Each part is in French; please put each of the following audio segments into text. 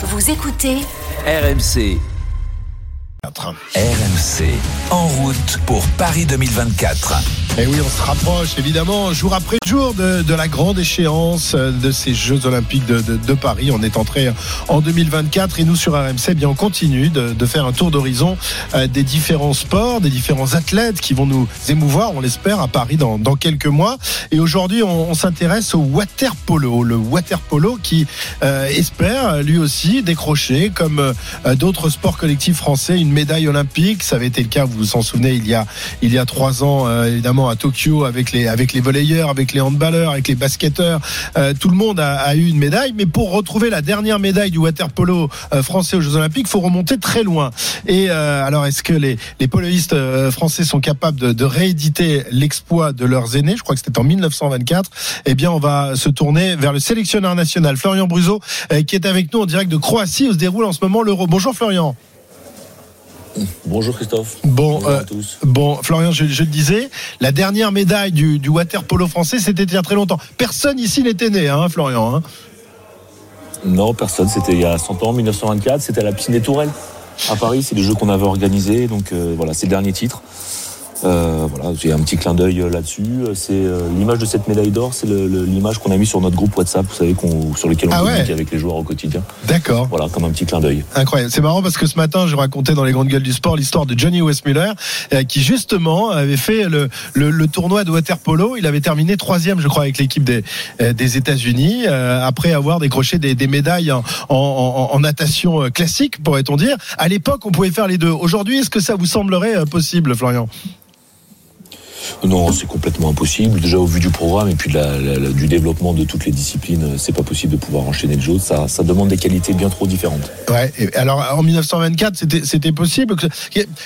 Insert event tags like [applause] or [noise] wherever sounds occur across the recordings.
Vous écoutez RMC. RMC, en route pour Paris 2024. Et oui, on se rapproche évidemment jour après jour de, de la grande échéance de ces Jeux Olympiques de, de, de, Paris. On est entré en 2024 et nous sur RMC, eh bien, on continue de, faire un tour d'horizon euh, des différents sports, des différents athlètes qui vont nous émouvoir, on l'espère, à Paris dans, dans quelques mois. Et aujourd'hui, on, s'intéresse au water polo, le water polo qui euh, espère lui aussi décrocher, comme euh, d'autres sports collectifs français, une médaille olympique. Ça avait été le cas, vous vous en souvenez, il y a il y a trois ans, euh, évidemment à Tokyo avec les avec les volleyeurs, avec les handballeurs, avec les basketteurs. Euh, tout le monde a, eu une médaille, mais pour retrouver la dernière médaille du water polo euh, français aux Jeux Olympiques, faut remonter très loin. Et alors, est-ce que les les poloistes français sont capables de, de rééditer l'exploit de leurs aînés? Je crois que c'était en 1924. Eh bien, on va se tourner vers le sélectionneur national Florian Bruzo, qui est avec nous en direct de Croatie où se déroule en ce moment l'Euro. Bonjour Florian. Bonjour Christophe. Bon, Bonjour euh, à tous. bon, Florian, je, je, le disais, la dernière médaille du, du water polo français, c'était il y a très longtemps. Personne ici n'était né, hein, Florian. Hein non, personne. C'était il y a 100 ans, 1924. C'était à la piscine des Tourelles à Paris. C'est les jeux qu'on avait organisés. Donc euh, voilà, c'est le dernier titre. Euh, voilà, j'ai un petit clin d'œil là-dessus. C'est euh, l'image de cette médaille d'or, c'est l'image qu'on a mis sur notre groupe WhatsApp, vous savez, sur lequel on Ah ouais. avec les joueurs au quotidien. D'accord. Voilà, comme un petit clin d'œil. Incroyable. C'est marrant parce que ce matin, je racontais dans les grandes gueules du sport l'histoire de Johnny Westmuller, euh, qui justement avait fait le, le, le tournoi de water polo. Il avait terminé troisième, je crois, avec l'équipe des, euh, des États-Unis, euh, après avoir décroché des, des médailles en, en, en, en natation euh, classique, pourrait-on dire. À l'époque, on pouvait faire les deux. Aujourd'hui, est-ce que ça vous semblerait euh, possible, Florian? Non, c'est complètement impossible. Déjà au vu du programme et puis du développement de toutes les disciplines, c'est pas possible de pouvoir enchaîner le jeu. Ça, ça demande des qualités bien trop différentes. Ouais. Alors en 1924, c'était possible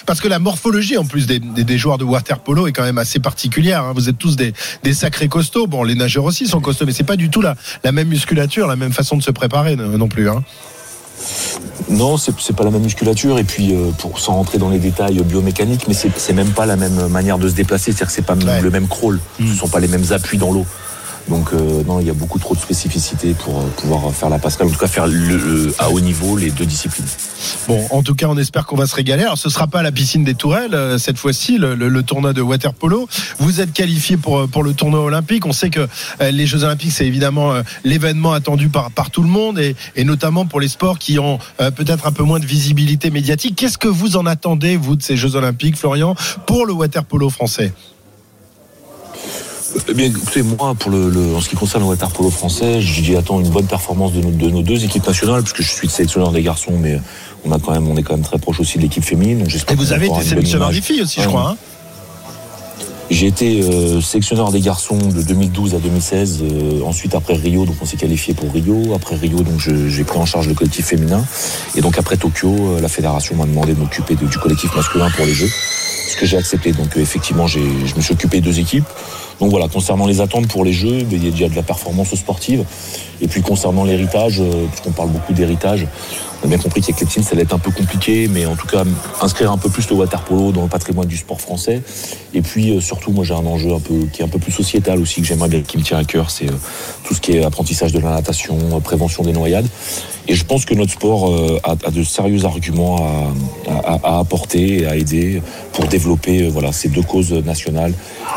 parce que la morphologie en plus des, des, joueurs de water polo est quand même assez particulière. hein. Vous êtes tous des, sacrés costauds. Bon, les nageurs aussi sont costauds, mais c'est pas du tout la, la même musculature, la même façon de se préparer non non plus. Hein. Non, c'est pas la même musculature et puis euh, pour sans rentrer dans les détails biomécaniques, mais c'est même pas la même manière de se déplacer, c'est-à-dire que c'est pas Ouais. le même crawl, Mm. ce sont pas les mêmes appuis dans l'eau. Donc euh, non, il y a beaucoup trop de spécificité pour euh, pouvoir faire la passerelle, en tout cas faire le, à haut niveau les deux disciplines. Bon, en tout cas, on espère qu'on va se régaler. Alors, ce sera pas la piscine des Tourelles euh, cette fois-ci, le, tournoi de water polo. Vous êtes qualifié pour pour le tournoi olympique. On sait que les Jeux olympiques, c'est évidemment l'événement attendu par par tout le monde et, et notamment pour les sports qui ont peut-être un peu moins de visibilité médiatique. Qu'est-ce que vous en attendez vous de ces Jeux olympiques, Florian, pour le water polo français? Eh bien, écoutez, moi, pour le, le- en ce qui concerne le water polo français, j'y attends une bonne performance de nos, de nos deux équipes nationales, puisque je suis le sélectionneur des garçons, mais on a quand même, on est quand même très proche aussi de l'équipe féminine. Donc Et vous avez été sélectionneur des filles aussi, je crois. Hein J'ai été euh, sélectionneur des garçons de 2012 à 2016. euh, ensuite, après Rio, donc on s'est qualifié pour Rio. Après Rio, donc j'ai pris en charge le collectif féminin. Et donc après Tokyo, euh, la fédération m'a demandé de m'occuper de- du collectif masculin pour les Jeux, ce que j'ai accepté. Donc effectivement, je me suis occupé de deux équipes. Donc voilà, concernant les attentes pour les Jeux, il y a déjà de la performance sportive. Et puis concernant l'héritage, euh, puisqu'on parle beaucoup d'héritage, on a bien compris qu'avec les teams, ça allait être un peu compliqué, mais en tout cas, inscrire un peu plus le water polo dans le patrimoine du sport français. Et puis euh, surtout, moi j'ai un enjeu qui est un peu plus sociétal aussi que j'aimerais bien, qui me tient à cœur, c'est euh, tout ce qui est apprentissage de la natation, prévention des noyades. Et je pense que notre sport euh, a, a de sérieux arguments à, à- à apporter et à aider pour développer euh, voilà ces deux causes nationales,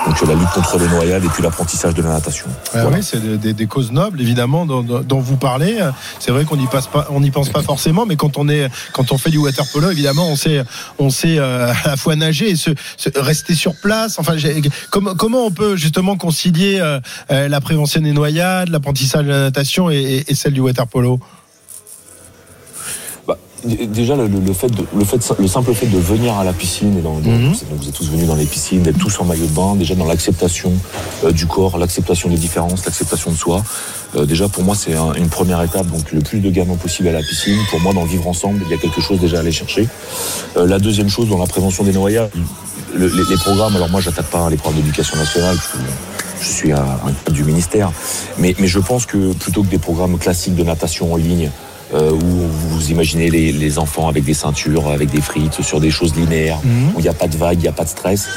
donc euh, la lutte contre les noyades et puis l'apprentissage de la natation. Ah Voilà. oui, c'est des, des- des causes nobles, évidemment, dont, dont- vous parlez. C'est vrai qu'on n'y pense pas forcément, mais quand on est, quand on fait du water polo, évidemment, on sait, on sait euh, [laughs] à la fois nager et se, se- rester sur place. Enfin, comment, comment on peut justement concilier la prévention des noyades, l'apprentissage de la natation et, et- et celle du water polo? Déjà le, fait de, le fait de- le simple fait de venir à la piscine et dans, Mhm. donc vous êtes tous venus dans les piscines d'être tous en maillot de bain déjà dans l'acceptation euh, du corps l'acceptation des différences l'acceptation de soi. Euh, déjà pour moi c'est un- une première étape donc le plus de gamins possible à la piscine. Pour moi dans le vivre ensemble il y a quelque chose déjà à aller chercher. Euh, la deuxième chose dans la prévention des noyades le- les, les programmes alors moi j'attaque pas les programmes d'éducation nationale parce que je suis un, un du ministère mais, mais je pense que plutôt que des programmes classiques de natation en ligne euh, où vous imaginez les, enfants avec des ceintures, avec des frites, sur des choses linéaires, mhm. où il n'y a pas de vague, il n'y a pas de stress.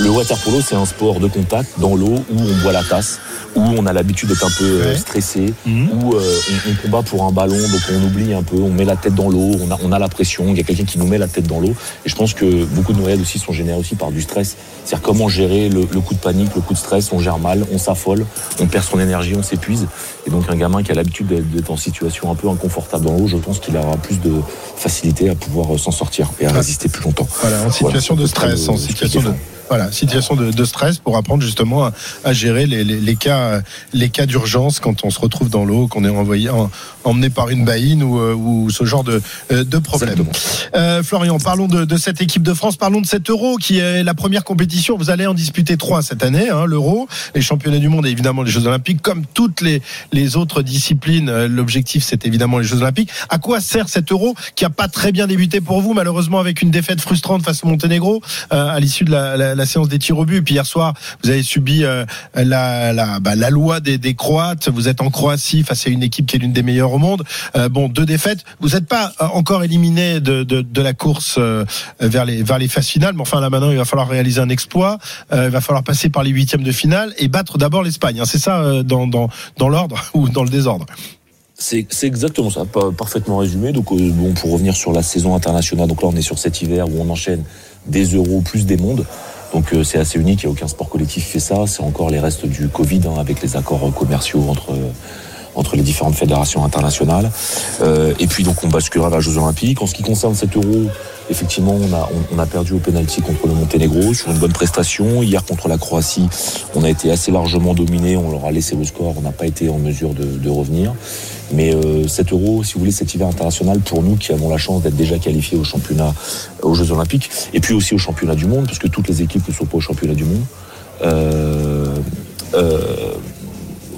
Le water polo, c'est un sport de contact dans l'eau où on boit la tasse, où on a l'habitude d'être un peu euh, stressé, mhm. où euh, on, combat pour un ballon, donc on oublie un peu, on met la tête dans l'eau, on a, on a la pression, il y a quelqu'un qui nous met la tête dans l'eau. Et je pense que beaucoup de noyades aussi sont générées aussi par du stress. C'est-à-dire comment gérer le, coup de panique, le coup de stress, on gère mal, on s'affole, on perd son énergie, on s'épuise. Et donc un gamin qui a l'habitude d'être en situation un peu inconfortable dans l'eau, je pense qu'il aura plus de facilité à pouvoir euh, s'en sortir et à résister plus longtemps. Voilà, en situation de stress, en situation de voilà, situation de, stress pour apprendre justement à, gérer les, cas, les cas d'urgence quand on se retrouve dans l'eau, qu'on est envoyé, emmené par une baïne ou, euh, ce genre de, euh, de problème. Euh, Florian, parlons de, cette équipe de France, parlons de cet Euro qui est la première compétition. Vous allez en disputer trois cette année, hein, l'Euro, les championnats du monde et évidemment les Jeux Olympiques, comme toutes les, les autres disciplines. L'objectif, c'est évidemment les Jeux Olympiques. À quoi sert cet Euro qui a pas très bien débuté pour vous, malheureusement avec une défaite frustrante face au Monténégro à l'issue de la la séance des tirs au but. Puis hier soir, vous avez subi euh, la, la, bah, la loi des, Croates. Vous êtes en Croatie face à une équipe qui est l'une des meilleures au monde. Euh, bon, deux défaites. Vous n'êtes pas euh, encore éliminé de, la course vers les vers phases finales. Mais enfin là maintenant, il va falloir réaliser un exploit. il va falloir passer par les huitièmes de finale et battre d'abord l'Espagne. Hein. C'est ça dans l'ordre [laughs] ou dans le désordre. C'est exactement ça, parfaitement résumé. Donc, bon, pour revenir sur la saison internationale, donc là, on est sur cet hiver où on enchaîne des euros plus des mondes. Donc euh, c'est assez unique, il n'y a aucun sport collectif qui fait ça. C'est encore les restes du Covid hein, avec les accords commerciaux entre entre les différentes fédérations internationales. Euh, et puis donc on basculera vers les Jeux Olympiques. En ce qui concerne cet euro, effectivement on a, on, a perdu au penalty contre le Monténégro sur une bonne prestation. Hier contre la Croatie, on a été assez largement dominé, on leur a laissé le score, on n'a pas été en mesure de revenir. Mais euh, cet euro, si vous voulez, cet hiver international, pour nous qui avons la chance d'être déjà qualifiés au championnat, aux Jeux Olympiques, et puis aussi au championnat du monde, parce que toutes les équipes ne sont pas au championnat du monde. Euh, euh,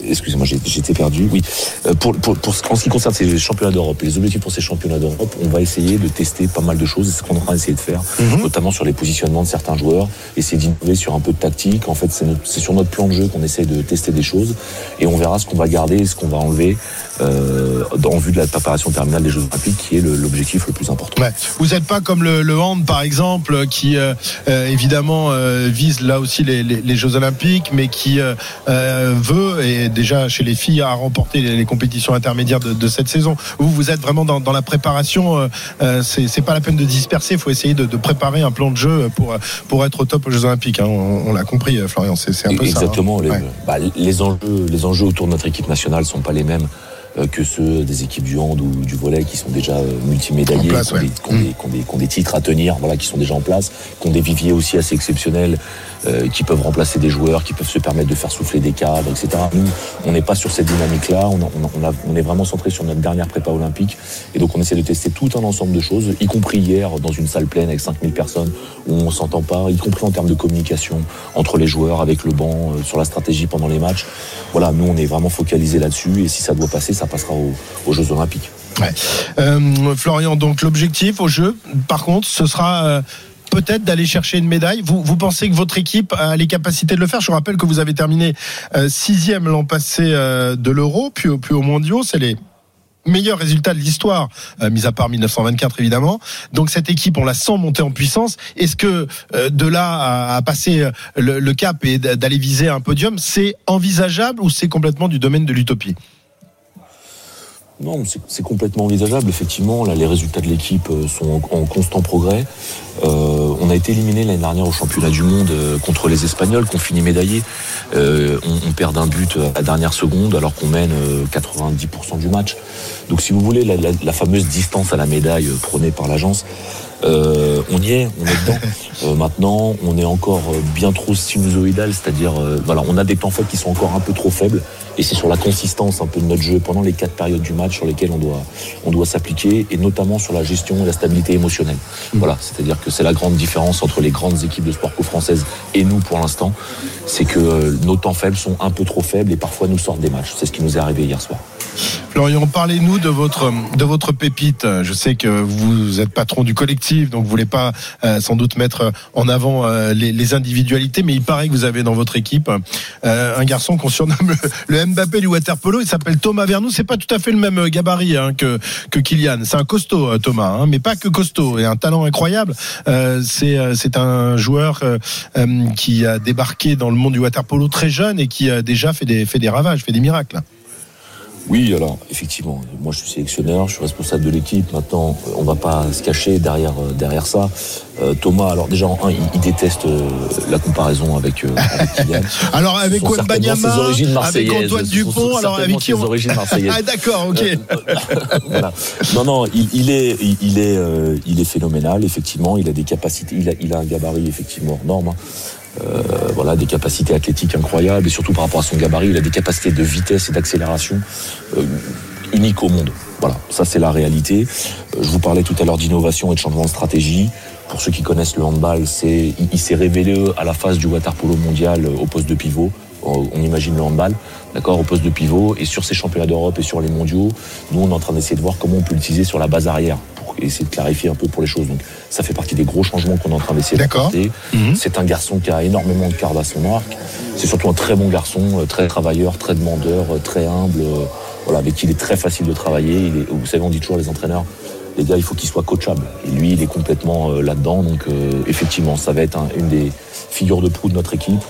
excusez-moi, j'étais perdu. Oui, euh, pour, pour, pour, en ce qui concerne ces championnats d'Europe, les objectifs pour ces championnats d'Europe, on va essayer de tester pas mal de choses. C'est ce qu'on est en train d'essayer de faire, mhm. notamment sur les positionnements de certains joueurs, essayer d'innover sur un peu de tactique. En fait, c'est sur notre plan de jeu qu'on essaie de tester des choses, et on verra ce qu'on va garder et ce qu'on va enlever euh, en vue de la préparation terminale des Jeux Olympiques, qui est l'objectif le, plus important. Ouais. Vous n'êtes pas comme le, le, hand, par exemple, qui euh, euh évidemment euh, vise là aussi les, les, les, Jeux Olympiques, mais qui veut et déjà chez les filles à remporter les, compétitions intermédiaires de, de, cette saison. Vous, vous êtes vraiment dans, dans la préparation. Euh, c'est pas la peine de disperser. Il faut essayer de, de, préparer un plan de jeu pour pour être au top aux Jeux Olympiques. Hein. On, l'a compris, Florian. C'est un peu Exactement. ça. Exactement. Hein. Bah, les enjeux les enjeux autour de notre équipe nationale sont pas les mêmes euh, que ceux des équipes du hand ou du volet qui sont déjà euh, multimédaillés, qui, ont des, titres à tenir, voilà, qui sont déjà en place, qui ont des viviers aussi assez exceptionnels euh, qui peuvent remplacer des joueurs, qui peuvent se permettre de faire souffler des cadres, etc. Nous, on n'est pas sur cette dynamique-là. On, on, on, est vraiment centré sur notre dernière prépa olympique. Et donc, on essaie de tester tout un ensemble de choses, y compris hier dans une salle pleine avec 5000 personnes où on s'entend pas, y compris en termes de communication entre les joueurs, avec le banc, euh, sur la stratégie pendant les matchs. Voilà, nous, on est vraiment focalisé là-dessus. Et si ça doit passer, ça passera aux, Jeux Olympiques. Euh, Florian, donc l'objectif au jeu, par contre, ce sera peut-être d'aller chercher une médaille. Vous, vous pensez que votre équipe a les capacités de le faire? Je rappelle que vous avez terminé euh, sixième l'an passé euh, de l'Euro, puis, puis au Mondiaux. C'est les meilleurs résultats de l'histoire, euh, mis à part 1924 évidemment. Donc cette équipe, on la sent monter en puissance. Est-ce que de là à, passer le, le, cap et d'aller viser un podium, c'est envisageable ou c'est complètement du domaine de l'utopie? Non, c'est complètement envisageable. Effectivement, là, les résultats de l'équipe euh, sont en, constant progrès. Euh, on a été éliminé l'année dernière au championnat du monde euh, contre les Espagnols, qu'on finit médaillé. Euh, on, on, perd d'un but à la dernière seconde alors qu'on mène 90% du match. Donc, si vous voulez, la, fameuse distance à la médaille prônée par l'agence, euh, on y est, on est dedans. [laughs] Euh, maintenant, on est encore euh, bien trop sinusoïdal, c'est-à-dire, voilà, on a des temps faibles qui sont encore un peu trop faibles, et c'est sur la consistance un peu de notre jeu pendant les quatre périodes du match sur lesquelles on doit, on doit s'appliquer, et notamment sur la gestion et la stabilité émotionnelle. Mmh. Voilà, c'est-à-dire que c'est la grande différence entre les grandes équipes de sport co-françaises et nous pour l'instant, c'est que nos temps faibles sont un peu trop faibles et parfois nous sortent des matchs. C'est ce qui nous est arrivé hier soir. Florian, parlez-nous de votre de votre pépite. Je sais que vous êtes patron du collectif, donc vous voulez pas euh, sans doute mettre en avant euh, les, individualités, mais il paraît que vous avez dans votre équipe euh, un garçon qu'on surnomme le, Mbappé du waterpolo. Il s'appelle Thomas Vernou. C'est pas tout à fait le même gabarit hein, que que Kylian. C'est un costaud Thomas, hein, mais pas que costaud et un talent incroyable. c'est un joueur qui a débarqué dans le monde du waterpolo très jeune et qui a déjà fait des ravages, fait des miracles. Oui, alors effectivement, moi je suis sélectionneur, je suis responsable de l'équipe. Maintenant, on va pas se cacher derrière euh, derrière ça. Euh, Thomas, alors déjà en un, il, déteste euh, la comparaison avec, avec Kylian. [laughs] alors avec Wembanyama, avec Antoine Dupont, alors avec qui on... origines marseillaises. [laughs] ah d'accord, ok. voilà. Non, non, il, il est il est il est phénoménal. Effectivement, il a des capacités, il a il a un gabarit effectivement hors norme. Hein. Euh, voilà, des capacités athlétiques incroyables et surtout par rapport à son gabarit, il a des capacités de vitesse et d'accélération euh, uniques au monde. Voilà, ça c'est la réalité. Euh, je vous parlais tout à l'heure d'innovation et de changement de stratégie. Pour ceux qui connaissent le handball, il, s'est révélé à la phase du water polo mondial au poste de pivot. On imagine le handball, d'accord, au poste de pivot. Et sur ces championnats d'Europe et sur les mondiaux, nous on est en train d'essayer de voir comment on peut l'utiliser sur la base arrière essayer de clarifier un peu pour les choses. Donc ça fait partie des gros changements qu'on est en train d'essayer d'apporter. Mhm. C'est un garçon qui a énormément de cartes à son arc. C'est surtout un très bon garçon, euh, très travailleur, très demandeur, euh, très humble. Euh, voilà, avec qui il est très facile de travailler. Il est, vous savez, on dit toujours les entraîneurs, les gars, il faut qu'ils soient coachables. Et lui, il est complètement là-dedans. Donc, effectivement, ça va être une des figures de proue de notre équipe.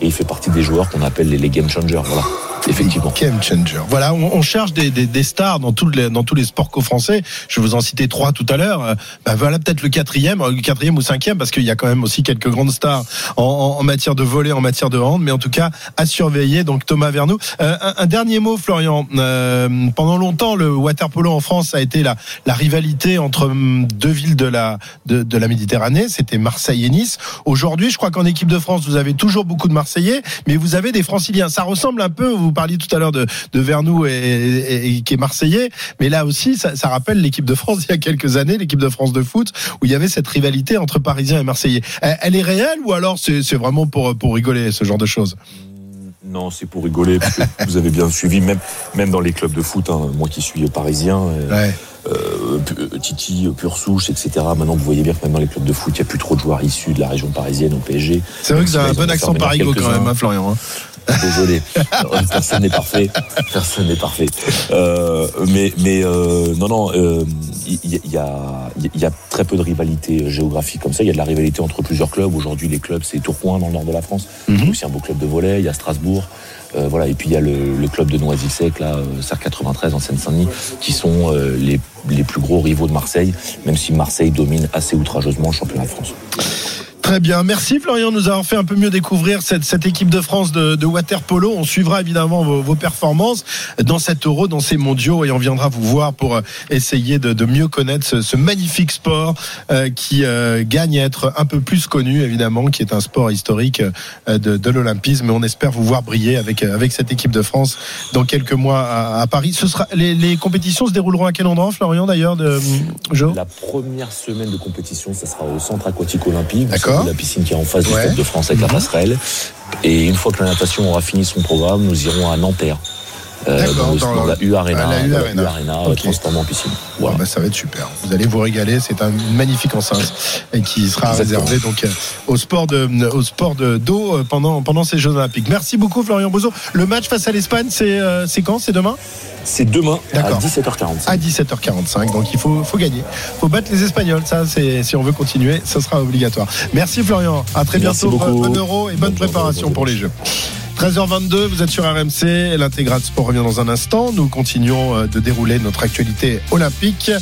Et il fait partie des joueurs qu'on appelle les, game changers. Voilà. Effectivement. Game changer. Voilà, on, cherche des, stars dans, tous les, sports co-français. Je vous en citais trois tout à l'heure. Bah voilà peut-être le quatrième, euh, le quatrième ou cinquième, parce qu'il y a quand même aussi quelques grandes stars en, matière de volet, en matière de hand. Mais en tout cas, à surveiller. Donc Thomas Vernou. Euh, un, dernier mot, Florian. Pendant longtemps, le waterpolo en France a été la, rivalité entre hum, deux villes de la, Méditerranée. C'était Marseille et Nice. Aujourd'hui, je crois qu'en équipe de France, vous avez toujours beaucoup de Mais vous avez des Franciliens. Ça ressemble un peu, vous parliez tout à l'heure de, de Vernou et, qui est marseillais, mais là aussi, ça, rappelle l'équipe de France [laughs] il y a quelques années, l'équipe de France de foot, où il y avait cette rivalité entre Parisiens et Marseillais. Elle, est réelle ou alors c'est vraiment pour, pour rigoler, ce genre de choses? Non, c'est pour rigoler. Parce que vous avez bien suivi, même, même dans les clubs de foot, hein, moi qui suis parisien, euh, euh, Titi, pure souche, etc. Maintenant, vous voyez bien que même dans les clubs de foot, il n'y a plus trop de joueurs issus de la région parisienne au PSG. C'est vrai que vous avez un bon accent parigo quand même, hein, Florian. Hein. [laughs] Désolé, personne n'est parfait. Personne n'est parfait. Euh, mais mais euh, non non, il euh, y, a il y a très peu de rivalité géographique comme ça. Il y a de la rivalité entre plusieurs clubs. Aujourd'hui, les clubs c'est Tourcoing dans le nord de la France. Mm -hmm. aussi un beau club de volley. Il y a Strasbourg. Euh, voilà et puis il y a le, le club de Noisy-le-Sec là, SAR 93 en Seine-Saint-Denis, qui sont les les plus gros rivaux de Marseille, même si Marseille domine assez outrageusement le championnat de France. Très bien. Merci Florian nous avons fait un peu mieux découvrir cette, cette équipe de France de, de water polo. On suivra évidemment vos, vos, performances dans cet euro, dans ces mondiaux et on viendra vous voir pour euh, essayer de, de mieux connaître ce, ce magnifique sport euh, qui euh, gagne à être un peu plus connu évidemment, qui est un sport historique euh, de, de l'olympisme. On espère vous voir briller avec, avec cette équipe de France dans quelques mois à, à Paris. Ce sera, les, les, compétitions se dérouleront à quel endroit Florian d'ailleurs de, Joe? La première semaine de compétition, ça sera au centre aquatique olympique. D'accord la piscine qui est en face du Stade de France avec la mhm. passerelle. Et une fois que la natation aura fini son programme, nous irons à Nanterre. Euh, dans, la U Arena, la U Arena, euh, transformée en piscine. Voilà. bah, ça va être super. Vous allez vous régaler. C'est un magnifique enceinte qui sera réservé donc euh, au sport de au sport de d'eau pendant pendant ces Jeux Olympiques. Merci beaucoup Florian Bozo. Le match face à l'Espagne, c'est c'est quand? C'est demain? C'est demain à 17h45. À 17h45, donc il faut, faut gagner. Il faut battre les Espagnols, ça c'est si on veut continuer, ça sera obligatoire. Merci Florian, à très bientôt, bon euro et bonne, préparation pour les Jeux. 13h22, vous êtes sur RMC, l'intégral sport revient dans un instant. Nous continuons euh, de dérouler notre actualité olympique.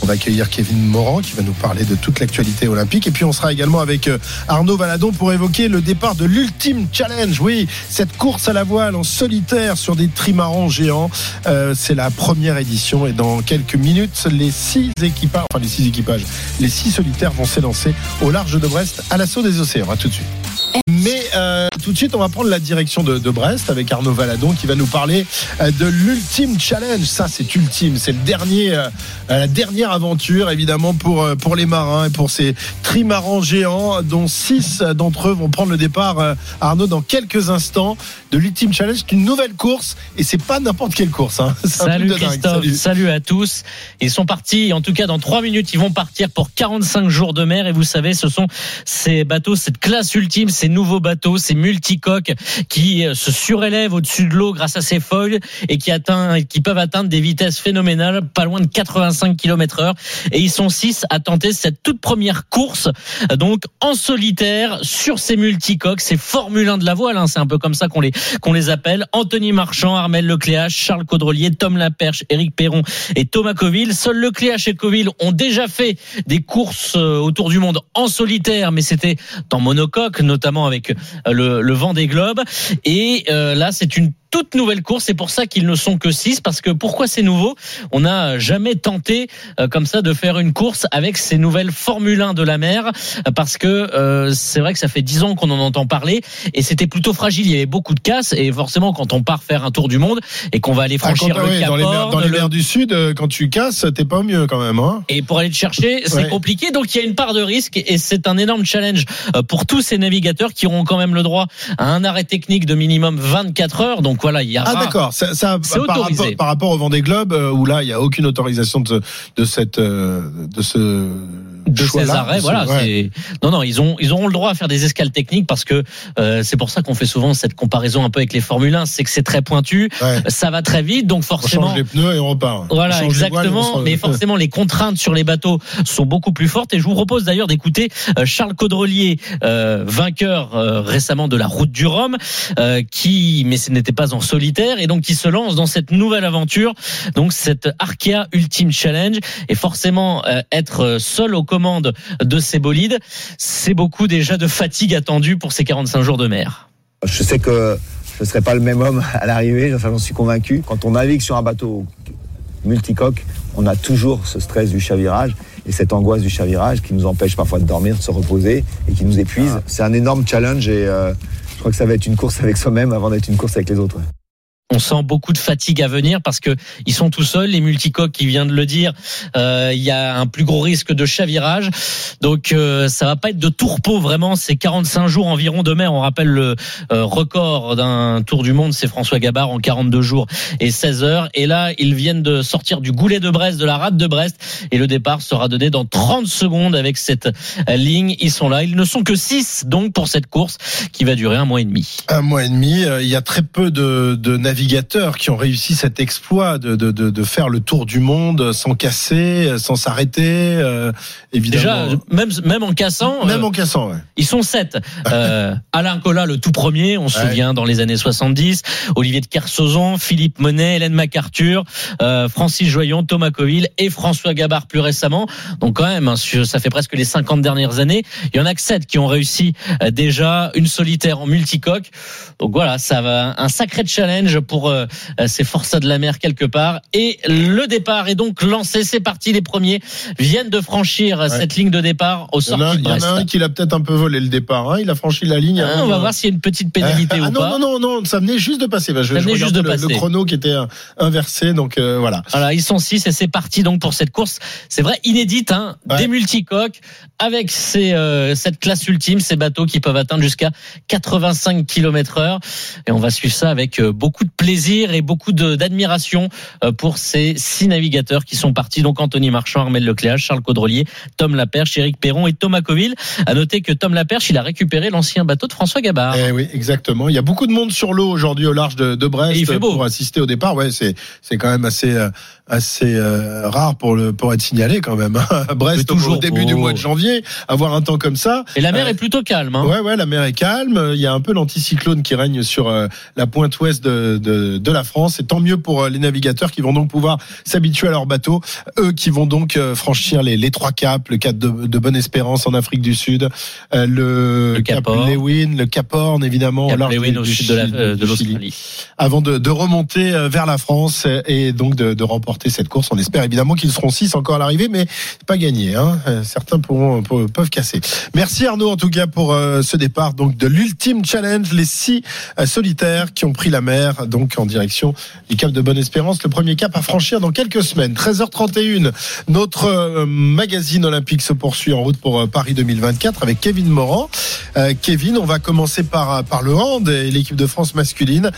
On va accueillir Kevin Morand qui va nous parler de toute l'actualité olympique. Et puis on sera également avec euh, Arnaud Valadon pour évoquer le départ de l'Ultime Challenge. Oui, cette course à la voile en solitaire sur des trimarans géants. Euh, c'est la première édition et dans quelques minutes, les six équipages, enfin les six équipages, les six solitaires vont s'élancer au large de Brest à l'assaut des océans. À tout de suite. Mais tout de suite, on va prendre la direction de, de Brest avec Arnaud Valadon qui va nous parler euh, de l'ultime challenge. Ça, c'est ultime. C'est le dernier, euh, la dernière aventure, évidemment, pour, euh, pour les marins et pour ces trimarans géants, dont six d'entre eux vont prendre le départ, Arnaud, dans quelques instants, de l'ultime challenge. C'est une nouvelle course et c'est pas n'importe quelle course. Hein. [laughs] Salut. Christophe, Salut. salut. à tous. Ils sont partis, en tout cas dans trois minutes, ils vont partir pour 45 jours de mer. Et vous savez, ce sont ces bateaux, cette classe ultime, ces nouveaux bateaux, ces multicoques qui euh, se surélèvent au-dessus de l'eau grâce à ces feuilles et qui, atteint, qui peuvent atteindre des vitesses phénoménales, pas loin de 85 km heure. Et ils sont six à tenter cette toute première course, euh, donc en solitaire sur ces multicoques, ces Formule 1 de la voile. hein. C'est un peu comme ça qu'on les, qu'on les appelle. Anthony Marchand, Armel Lecléache, Charles Caudrelier, Tom Laperche, Éric Perron et Thomas Coville. Seuls Lecléache et Coville ont déjà fait des courses euh, autour du monde en solitaire, mais c'était en monocoque, notamment avec le, le vent des globes. Et euh, là, c'est une toute nouvelle course. C'est pour ça qu'ils ne sont que six. Parce que pourquoi c'est nouveau? On n'a jamais tenté euh, comme ça de faire une course avec ces nouvelles Formule 1 de la mer. Parce que euh, c'est vrai que ça fait dix ans qu'on en entend parler et c'était plutôt fragile. Il y avait beaucoup de casse et forcément quand on part faire un tour du monde et qu'on va aller Ah, franchir quand- le ouais, Cap dans les mers, Horn, dans les le- mers du Sud, euh, quand tu casses, t'es pas mieux quand même. Hein et pour aller le chercher, c'est Ouais. compliqué. Donc il y a une part de risque et c'est un énorme challenge euh, pour tous ces navigateurs qui auront quand même le droit à un arrêt technique de minimum 24 heures. Donc voilà, il y a Ah d'accord, ça, ça C'est par, autorisé. rapport, par rapport au Vendée Globe euh, où là il y a aucune autorisation de, de cette euh, de ce de ces arrêts. Voilà, ouais. non non, ils ont ils auront le droit à faire des escales techniques parce que euh, c'est pour ça qu'on fait souvent cette comparaison un peu avec les Formule 1, c'est que c'est très pointu, Ouais. ça va très vite, donc On forcément change les pneus et on repart. On Voilà, on exactement. Mais [laughs] forcément, les contraintes sur les bateaux sont beaucoup plus fortes. Et je vous propose d'ailleurs d'écouter euh, Charles Caudrelier, euh, vainqueur euh, récemment de la Route du Rhum, euh, qui, mais ce n'était pas en solitaire, et donc qui se lance dans cette nouvelle aventure, donc cette Arkea Ultimate Challenge. Et forcément, euh, être seul aux commandes de ces bolides, c'est beaucoup déjà de fatigue attendue pour ces 45 jours de mer. Je sais que je ne serai pas le même homme à l'arrivée, enfin, j'en suis convaincu. Quand on navigue sur un bateau multicoque, on a toujours ce stress du chavirage et cette angoisse du chavirage qui nous empêche parfois de dormir, de se reposer et qui nous épuise. C'est un énorme challenge et euh, je crois que ça va être une course avec soi-même avant d'être une course avec les autres. ouais. On sent beaucoup de fatigue à venir parce que ils sont tout seuls, les multicoques qui vient de le dire. euh, Il y a un plus gros risque de chavirage, donc euh, ça va pas être de tourpeau vraiment. C'est 45 jours environ de mer. On rappelle le euh, record d'un tour du monde, c'est François Gabard en 42 jours et 16 heures. Et là, ils viennent de sortir du goulet de Brest, de la rade de Brest, et le départ sera donné dans 30 secondes avec cette ligne. Ils sont là. Ils ne sont que 6 donc pour cette course qui va durer un mois et demi. Un mois et demi, euh, il y a très peu de, de navigateurs qui ont réussi cet exploit de, de, de, de faire le tour du monde sans casser, sans s'arrêter, euh, Déjà, évidemment. même même en cassant, Même euh, en cassant, ouais. Ils sont sept. Euh, [laughs] Alain Collat, le tout premier, on se Ouais. souvient dans les années 70. Olivier de Kersauzon, Philippe Monet, Hélène MacArthur, Francis Joyon, Thomas Coville et François Gabard plus récemment. Donc quand même, hein, ça fait presque les 50 dernières années. Il y en a que sept qui ont réussi déjà une solitaire en multicoque. Donc voilà, ça va un sacré challenge pour euh, ces forçats de la mer quelque part. Et le départ est donc lancé. C'est parti. Les premiers viennent de franchir cette ligne de départ au de il y en a un qui l'a peut-être un peu volé le départ. hein. Il a franchi la ligne. Ah, avant on va voir s'il y a une petite pénalité ah, ou non, pas. non, non, non, ça venait juste de passer. Bah, je, Ça je venait juste regardais de le, chrono qui était euh, inversé, donc euh, voilà. Voilà, ils sont six et c'est parti donc pour cette course. C'est vrai inédite, hein, Ouais. des multicoques avec ces, euh, cette classe ultime, ces bateaux qui peuvent atteindre jusqu'à 85 km heure. Et on va suivre ça avec euh, beaucoup de plaisir et beaucoup d'admiration euh, pour ces six navigateurs qui sont partis. Donc Anthony Marchand, Armel Lecléache, Charles Caudrelier, Tom Laperche, Éric Perron et Thomas Coville. À noter que Tom Laperche, il a récupéré l'ancien bateau de François Gabard. Eh oui, exactement. Il y a beaucoup de monde sur l'eau aujourd'hui au large de, de Brest Et il fait beau. pour assister au départ. Ouais, c'est c'est quand même assez euh, assez euh, rare pour le pour être signalé quand même. hein. À [laughs] Brest toujours au début du mois de janvier, avoir un temps comme ça. Et la mer Euh, est plutôt calme. Hein. Ouais, ouais, la mer est calme. Il y a un peu l'anticyclone qui règne sur euh, la pointe ouest de, de, de la France. Et tant mieux pour euh, les navigateurs qui vont donc pouvoir s'habituer à leur bateau. Eux qui vont donc euh, franchir les, les trois caps, le cap de, de Bonne-Espérance en Afrique du Sud, euh, le, Le Cap cap Horn. Lewin, le Cap Horn évidemment, Cap au large Lewin du- au du sud de la- euh, l'Australie. avant de, de remonter euh, vers la France et donc de, de remporter cette course. On espère évidemment qu'ils seront 6 encore à l'arrivée, mais pas gagné. Hein. Certains pourront, peuvent casser. Merci Arnaud en tout cas pour ce départ donc de l'ultime challenge, les six solitaires qui ont pris la mer donc en direction du Cap de Bonne-Espérance. Le premier cap à franchir dans quelques semaines. 13h31, notre magazine olympique se poursuit en route pour Paris 2024 avec Kevin Morand. Kevin, on va commencer par, par le hand et l'équipe de France masculine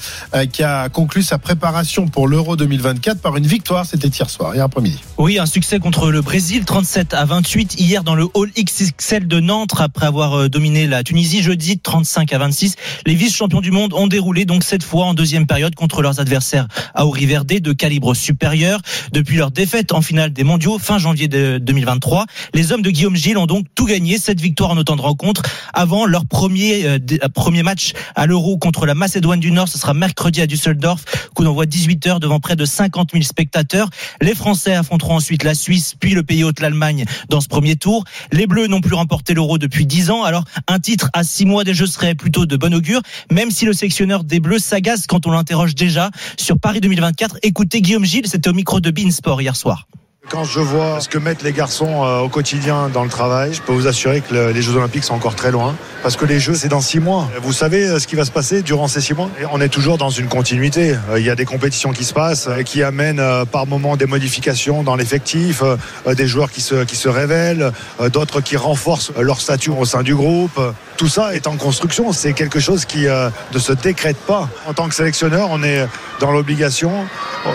qui a conclu sa préparation pour l'Euro 2024 par une victoire. C'était hier soir, hier après-midi. Oui, un succès contre le Brésil, 37 à 28 hier dans le Hall XXL de Nantes après avoir euh, dominé la Tunisie jeudi 35 à 26. Les vice-champions du monde ont déroulé donc cette fois en deuxième période contre leurs adversaires à Verde de calibre supérieur. Depuis leur défaite en finale des mondiaux fin janvier de 2023, les hommes de Guillaume Gilles ont donc tout gagné, cette victoire en autant de rencontres avant leur premier, euh, premier match à l'Euro contre la Macédoine du Nord. Ce sera mercredi à Düsseldorf, coup d'envoie 18h devant près de 50 000 spectateurs. Les Français affronteront ensuite la Suisse, puis le pays hôte l'Allemagne dans ce premier tour. Les Bleus n'ont plus remporté l'Euro depuis 10 ans, alors un titre à 6 mois des Jeux serait plutôt de bon augure, même si le sectionneur des Bleus s'agace quand on l'interroge déjà sur Paris 2024. Écoutez Guillaume Gilles, c'était au micro de Beansport hier soir. Quand je vois ce que mettent les garçons euh, au quotidien dans le travail, je peux vous assurer que les Jeux Olympiques sont encore très loin. Parce que les Jeux, c'est dans six mois. Vous savez euh, ce qui va se passer durant ces six mois? On est toujours dans une continuité. Euh, il y a des compétitions qui se passent, qui amènent par moments des modifications dans l'effectif, des joueurs qui se, qui se révèlent, d'autres qui renforcent leur statut au sein du groupe. Tout ça est en construction. C'est quelque chose qui ne se décrète pas. En tant que sélectionneur, on est dans l'obligation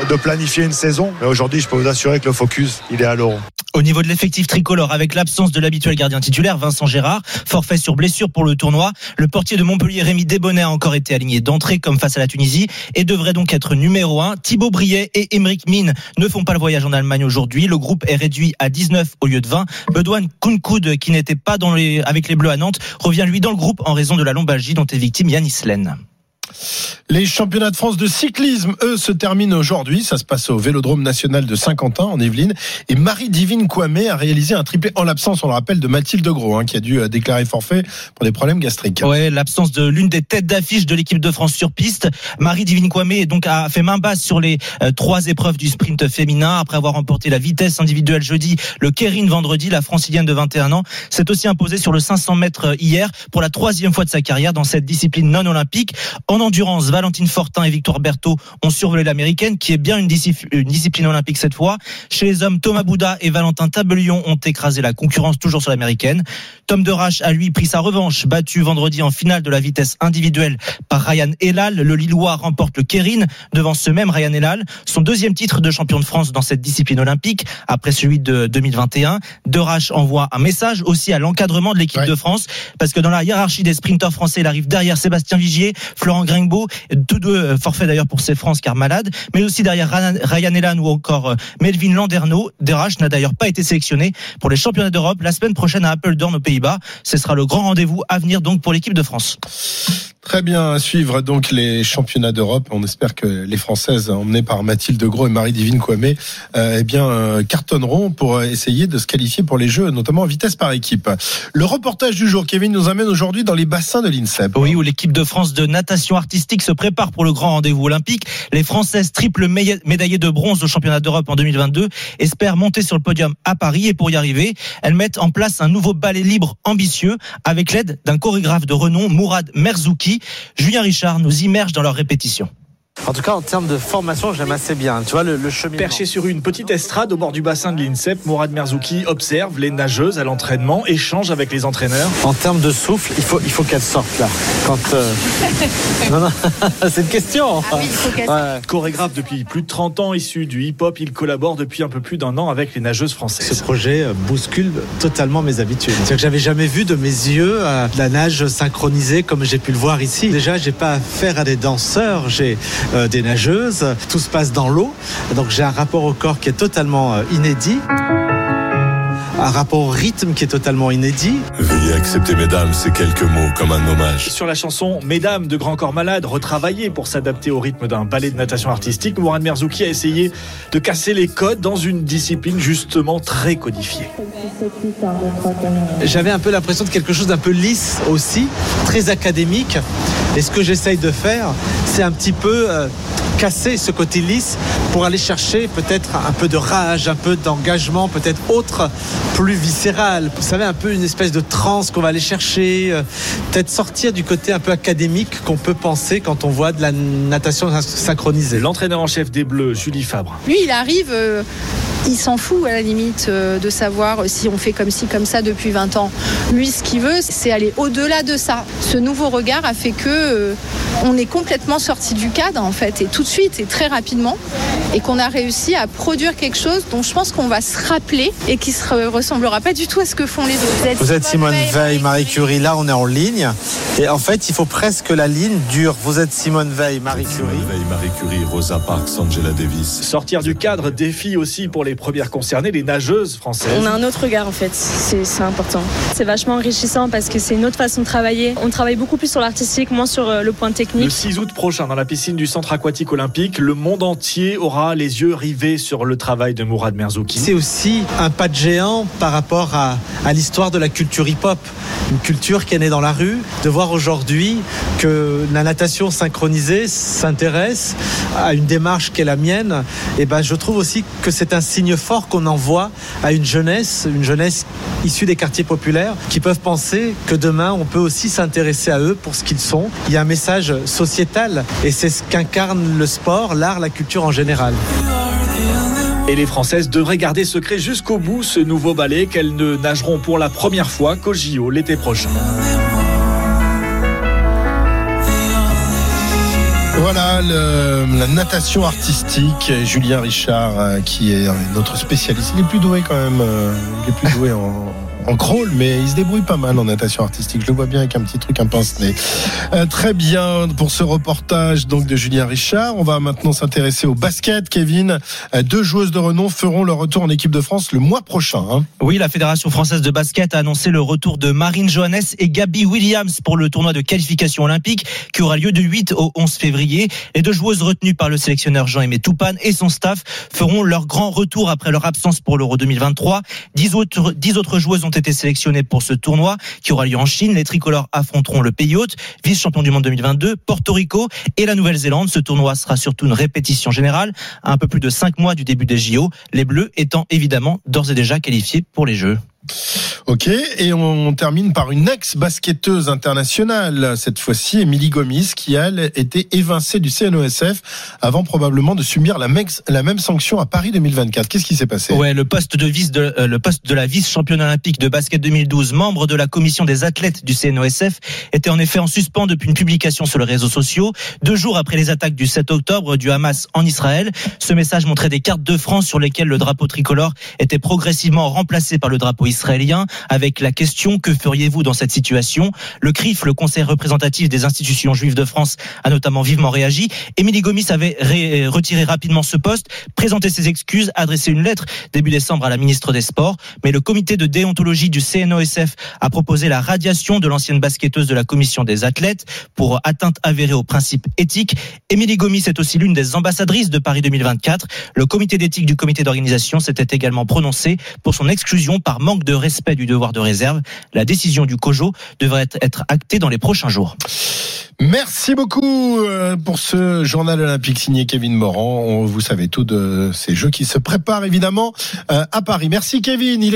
de planifier une saison. Mais aujourd'hui, je peux vous assurer que le focus il est à l'euro. Au niveau de l'effectif tricolore, avec l'absence de l'habituel gardien titulaire, Vincent Gérard, forfait sur blessure pour le tournoi, le portier de Montpellier, Rémi Desbonnet, a encore été aligné d'entrée comme face à la Tunisie et devrait donc être numéro 1. Thibaut Briet et Émeric Mine ne font pas le voyage en Allemagne aujourd'hui. Le groupe est réduit à 19 au lieu de 20. Bedouane Kunkoud, qui n'était pas avec les Bleus à Nantes, revient lui dans le groupe en raison de la lombalgie dont est victime Yannis Len. Les championnats de France de cyclisme, eux, se terminent aujourd'hui. Ça se passe au Vélodrome national de Saint-Quentin, en Yvelines. Et Marie-Divine Kouamé a réalisé un triplé en l'absence, on le rappelle, de Mathilde Gros, hein, qui a dû euh, déclarer forfait pour des problèmes gastriques. Ouais, l'absence de l'une des têtes d'affiche de l'équipe de France sur piste. Marie-Divine Kouamé donc a fait main basse sur les euh, trois épreuves du sprint féminin après avoir remporté la vitesse individuelle jeudi, le Kérin vendredi. La francilienne de 21 ans s'est aussi imposée sur le 500 mètres euh, hier pour la troisième fois de sa carrière dans cette discipline non olympique. Endurance, Valentine Fortin et Victoire Berthaud ont survolé l'américaine, qui est bien une, discipline olympique cette fois. Chez les hommes, Thomas Bouda et Valentin Tabelion ont écrasé la concurrence toujours sur l'américaine. Tom Derache a lui pris sa revanche, battu vendredi en finale de la vitesse individuelle par Ryan Elal. Le Lillois remporte le Kérin devant ce même Ryan Elal, son deuxième titre de champion de France dans cette discipline olympique après celui de 2021. Derache envoie un message aussi à l'encadrement de l'équipe de France parce que dans la hiérarchie des sprinteurs français, il arrive derrière Sébastien Vigier, Florent Gringbeau tous deux euh, forfaits d'ailleurs pour ces France car malade, mais aussi derrière Ryan Elan ou encore euh, Melvin Landerneau. Derache n'a d'ailleurs pas été sélectionné pour les championnats d'Europe la semaine prochaine à Apeldoorn aux Pays-Bas. Ce sera le grand rendez-vous à venir donc pour l'équipe de France. Très bien à suivre donc les championnats d'Europe. On espère que les Françaises emmenées par Mathilde Gros et Marie-Divine Kouamé euh, eh bien euh, cartonneront pour essayer de se qualifier pour les Jeux, notamment en vitesse par équipe. Le reportage du jour, Kevin, nous amène aujourd'hui dans les bassins de l'INSEP. Oui, où l'équipe de France de natation artistique se prépare pour le grand rendez-vous olympique. Les Françaises triple médaillées de bronze au championnat d'Europe en 2022 espèrent monter sur le podium à Paris et pour y arriver, elles mettent en place un nouveau ballet libre ambitieux avec l'aide d'un chorégraphe de renom, Mourad Merzouki Julien Richard nous immerge dans leur répétition. En tout cas, en termes de formation, j'aime assez bien. Tu vois, le, le chemin. Perché sur une petite estrade au bord du bassin de l'INSEP, Mourad Merzouki observe les nageuses à l'entraînement, échange avec les entraîneurs. En termes de souffle, il faut, il faut qu'elles sortent là. Quand, euh, [laughs] non, non, [laughs] c'est une question. Ah Chorégraphe depuis plus de 30 ans, issu du hip-hop, il collabore depuis un peu plus d'un an avec les nageuses françaises. Ce projet euh, bouscule totalement mes habitudes. C'est que j'avais jamais vu de mes yeux euh, la nage synchronisée comme j'ai pu le voir ici. Déjà, j'ai pas affaire à des danseurs, j'ai des nageuses. Tout se passe dans l'eau. Donc j'ai un rapport au corps qui est totalement euh, inédit un rapport au rythme qui est totalement inédit. Veuillez accepter, mesdames, ces quelques mots comme un hommage. Sur la chanson Mesdames de Grand Corps Malade, retravaillée pour s'adapter au rythme d'un ballet de natation artistique, Mourad Merzouki a essayé de casser les codes dans une discipline justement très codifiée. J'avais un peu l'impression de quelque chose d'un peu lisse aussi, très académique. Et ce que j'essaye de faire, c'est un petit peu... Euh, casser ce côté lisse pour aller chercher peut-être un peu de rage, un peu d'engagement, peut-être autre, plus viscéral. Vous savez, un peu une espèce de transe qu'on va aller chercher, euh, peut-être sortir du côté un peu académique qu'on peut penser quand on voit de la natation synchronisée. L'entraîneur en chef des Bleus, Julie Fabre. Lui, il arrive. euh, il s'en fout à la limite de savoir si on fait comme ci, comme ça depuis 20 ans. Lui, ce qu'il veut, c'est aller au-delà de ça. Ce nouveau regard a fait que euh, on est complètement sorti du cadre en fait, et tout de suite et très rapidement, et qu'on a réussi à produire quelque chose dont je pense qu'on va se rappeler et qui ne ressemblera pas du tout à ce que font les autres. Vous êtes Simone Veil, Marie Curie, là on est en ligne. Et en fait, il faut presque que la ligne dure. Vous êtes Simone Veil, Marie Curie. Simone Veil, Marie Curie, Rosa Parks, Angela Davis. Sortir du cadre défi aussi pour les premières concernées, les nageuses françaises. On a un autre regard en fait, c'est important. C'est vachement enrichissant parce que c'est une autre façon de travailler. On travaille beaucoup plus sur l'artistique, moins sur euh, le point Le technique. 6 août prochain, dans la piscine du Centre aquatique olympique, le monde entier aura les yeux rivés sur le travail de Mourad Merzouki. C'est aussi un pas de géant par rapport à, à l'histoire de la culture hip-hop. Une culture qui est née dans la rue. De voir aujourd'hui que la natation synchronisée s'intéresse à une démarche qui est la mienne, et ben je trouve aussi que c'est un signe fort qu'on envoie à une jeunesse, une jeunesse issue des quartiers populaires, qui peuvent penser que demain on peut aussi s'intéresser à eux pour ce qu'ils sont. Il y a un message sociétal et c'est ce qu'incarne le sport, l'art, la culture en général. Et les Françaises devraient garder secret jusqu'au bout ce nouveau ballet qu'elles ne nageront pour la première fois qu'au JO l'été prochain. Voilà le- la natation artistique. Julien Richard, euh, qui est notre spécialiste. Il est plus doué quand même. euh, il est plus doué en, [laughs] en crawl, mais il se débrouille pas mal en natation artistique. Je le vois bien avec un petit truc, un pince-nez. Euh, très bien pour ce reportage donc de Julien Richard. On va maintenant s'intéresser au basket. Kevin, Euh, deux joueuses de renom feront leur retour en équipe de France le mois prochain. hein. Oui, la Fédération française de basket a annoncé le retour de Marine Johannes et Gabi Williams pour le tournoi de qualification olympique qui aura lieu du 8 au 11 février. Les deux joueuses retenues par le sélectionneur Jean-Aimé Toupane et son staff feront leur grand retour après leur absence pour l'Euro 2023. Dix autres, dix autres joueuses ont été sélectionnées pour ce tournoi qui aura lieu en Chine. Les tricolores affronteront le pays hôte, vice-champion du monde 2022, Porto Rico et la Nouvelle-Zélande. Ce tournoi sera surtout une répétition générale à un peu plus de cinq mois du début des JO. Les Bleus étant évidemment d'ores et déjà qualifiés pour les Jeux. Ok, et on termine par une ex-basketteuse internationale, cette fois-ci, Émilie Gomis, qui, elle, était évincée du CNOSF avant probablement de subir la, la même sanction à Paris 2024. Qu'est-ce qui s'est passé? Ouais, le poste de vice de euh, le poste de la vice championne olympique de basket 2012, membre de la commission des athlètes du CNOSF, était en effet en suspens depuis une publication sur les réseaux sociaux, deux jours après les attaques du 7 octobre du Hamas en Israël. Ce message montrait des cartes de France sur lesquelles le drapeau tricolore était progressivement remplacé par le drapeau israélien, avec la question que feriez-vous dans cette situation? Le CRIF, le Conseil représentatif des institutions juives de France, a notamment vivement réagi. Émilie Gomis avait ré- retiré rapidement ce poste, présenté ses excuses, adressé une lettre début décembre à la ministre des Sports, mais le comité de déontologie du CNOSF a proposé la radiation de l'ancienne basketteuse de la commission des athlètes pour atteinte avérée aux principes éthiques. Émilie Gomis est aussi l'une des ambassadrices de Paris 2024. Le comité d'éthique du comité d'organisation s'était également prononcé pour son exclusion par manque de respect du devoir de réserve. La décision du COJO devrait être actée dans les prochains jours. Merci beaucoup euh, pour ce journal olympique signé Kevin Morand. Vous savez tout de ces jeux qui se préparent évidemment euh, à Paris. Merci Kevin. Il est